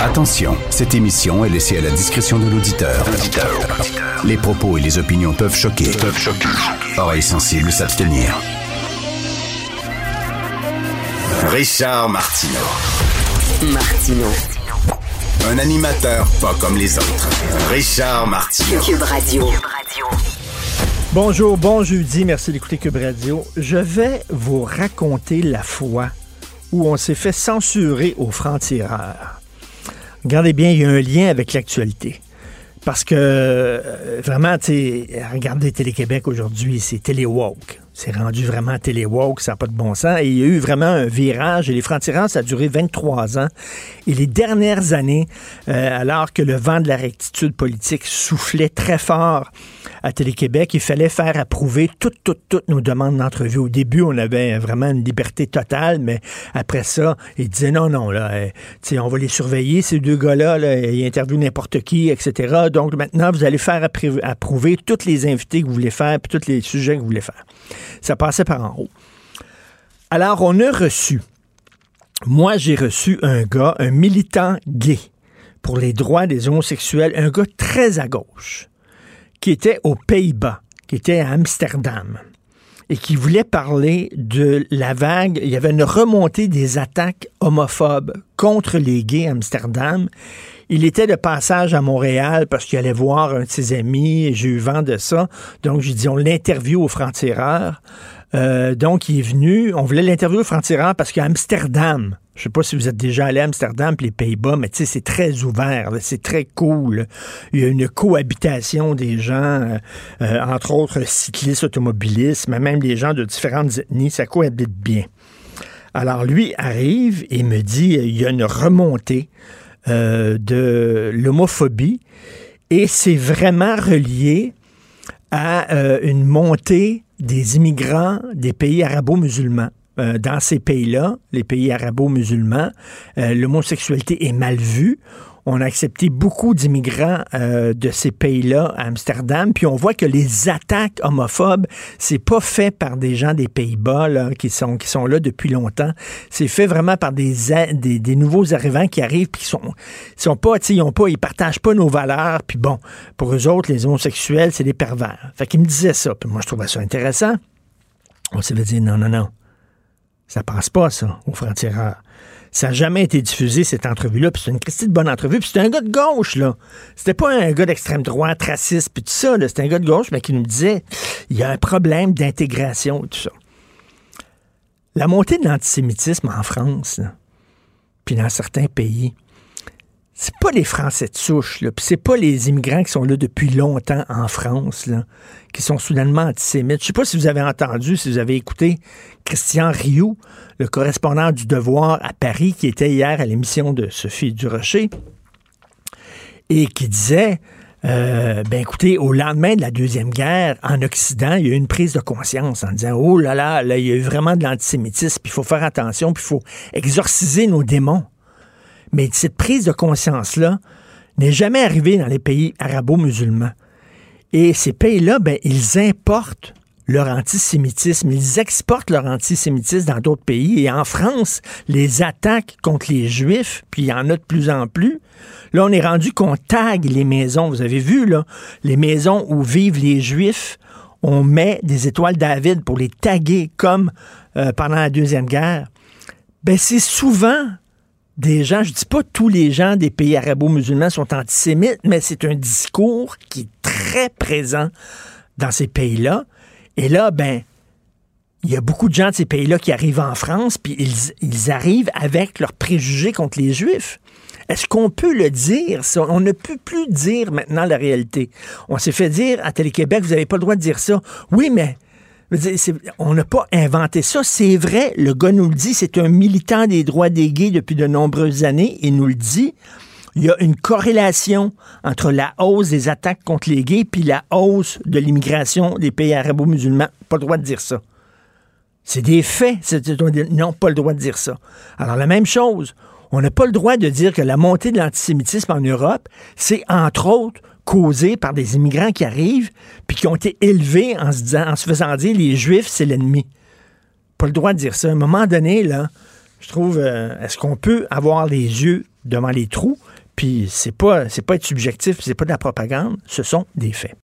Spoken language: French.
Attention, cette émission est laissée à la discrétion de l'auditeur. Les propos et les opinions peuvent choquer. Peuvent choquer. Oreilles sensibles s'abstenir. Richard Martineau. Martino. Un animateur pas comme les autres. Richard Martineau. Cube Radio. Bonjour, bon jeudi, merci d'écouter Cube Radio. Je vais vous raconter la fois où on s'est fait censurer aux francs-tireurs. Regardez bien, il y a un lien avec l'actualité. Parce que, euh, vraiment, regardez Télé-Québec aujourd'hui, c'est télé-woke. C'est rendu vraiment télé-woke, ça n'a pas de bon sens. Et il y a eu vraiment un virage. Et les francs-tireurs, ça a duré 23 ans. Et les dernières années, euh, alors que le vent de la rectitude politique soufflait très fort à Télé-Québec, il fallait faire approuver toutes, toutes, toutes nos demandes d'entrevue. Au début, on avait vraiment une liberté totale, mais après ça, ils disaient non, non, là, euh, on va les surveiller, ces deux gars-là, là, ils interviewent n'importe qui, etc. Donc maintenant, vous allez faire approu- approuver tous les invités que vous voulez faire, puis tous les sujets que vous voulez faire. Ça passait par en haut. Alors, on a reçu, moi j'ai reçu un gars, un militant gay pour les droits des homosexuels, un gars très à gauche, qui était aux Pays-Bas, qui était à Amsterdam, et qui voulait parler de la vague. Il y avait une remontée des attaques homophobes contre les gays à Amsterdam. Il était de passage à Montréal parce qu'il allait voir un de ses amis et j'ai eu vent de ça. Donc, j'ai dit, on l'interview au franc-tireur. Euh, donc, il est venu. On voulait l'interviewer au franc-tireur parce qu'à Amsterdam, je sais pas si vous êtes déjà allé à Amsterdam puis les Pays-Bas, mais tu sais, c'est très ouvert, c'est très cool. Il y a une cohabitation des gens, euh, euh, entre autres cyclistes, automobilistes, mais même des gens de différentes ethnies, ça cohabite bien. Alors lui arrive et me dit, il y a une remontée euh, de l'homophobie et c'est vraiment relié à une montée des immigrants des pays arabo-musulmans. Euh, dans ces pays-là, les pays arabo-musulmans, euh, l'homosexualité est mal vue. On a accepté beaucoup d'immigrants euh, de ces pays-là à Amsterdam, puis on voit que les attaques homophobes, c'est pas fait par des gens des Pays-Bas là, qui sont qui sont là depuis longtemps. C'est fait vraiment par des, des, des nouveaux arrivants qui arrivent puis qui sont sont pas, ils ont pas, ils partagent pas nos valeurs. Puis bon, pour eux autres, les homosexuels, c'est des pervers. Fait qu'ils me disaient ça. Puis moi, je trouvais ça intéressant. On s'est dit non, non, non. Ça passe pas, ça, aux francs-tireurs. Ça n'a jamais été diffusé, cette entrevue-là. Puis c'est une Christie de bonne entrevue. Puis c'était un gars de gauche, là. C'était pas un gars d'extrême droite, raciste, puis tout ça. C'était un gars de gauche, mais qui nous disait il y a un problème d'intégration tout ça. La montée de l'antisémitisme en France, puis dans certains pays, c'est pas les Français de souche, là, puis c'est pas les immigrants qui sont là depuis longtemps en France, qui sont soudainement antisémites. Je sais pas si vous avez entendu, si vous avez écouté Christian Rioux, le correspondant du Devoir à Paris, qui était hier à l'émission de Sophie Durocher, et qui disait, euh, ben écoutez, au lendemain de la Deuxième Guerre, en Occident, il y a eu une prise de conscience en disant, oh là là, là, il y a eu vraiment de l'antisémitisme, puis il faut faire attention, puis il faut exorciser nos démons. Mais cette prise de conscience-là n'est jamais arrivée dans les pays arabo-musulmans. Et ces pays-là, ben, ils importent leur antisémitisme, ils exportent leur antisémitisme dans d'autres pays. Et en France, les attaques contre les Juifs, puis il y en a de plus en plus, là, on est rendu qu'on tague les maisons. Vous avez vu, là, les maisons où vivent les Juifs, on met des étoiles David pour les taguer comme euh, pendant la Deuxième Guerre. Ben, c'est souvent des gens, je dis pas tous les gens des pays arabo-musulmans sont antisémites, mais c'est un discours qui est très présent dans ces pays-là. Et là, ben, il y a beaucoup de gens de ces pays-là qui arrivent en France, puis ils, ils arrivent avec leurs préjugés contre les Juifs. Est-ce qu'on peut le dire? On ne peut plus dire maintenant la réalité. On s'est fait dire à Télé-Québec, vous n'avez pas le droit de dire ça. Oui, mais on n'a pas inventé ça. C'est vrai, le gars nous le dit, c'est un militant des droits des gays depuis de nombreuses années. Il nous le dit. Il y a une corrélation entre la hausse des attaques contre les gays puis la hausse de l'immigration des pays arabo-musulmans. Pas le droit de dire ça. C'est des faits. N'ont pas le droit de dire ça. Alors, la même chose. On n'a pas le droit de dire que la montée de l'antisémitisme en Europe, c'est entre autres causé par des immigrants qui arrivent puis qui ont été élevés en se, disant, en se faisant dire les Juifs, c'est l'ennemi. Pas le droit de dire ça. À un moment donné, là, je trouve, euh, est-ce qu'on peut avoir les yeux devant les trous? Puis c'est pas, c'est pas être subjectif, c'est pas de la propagande, ce sont des faits.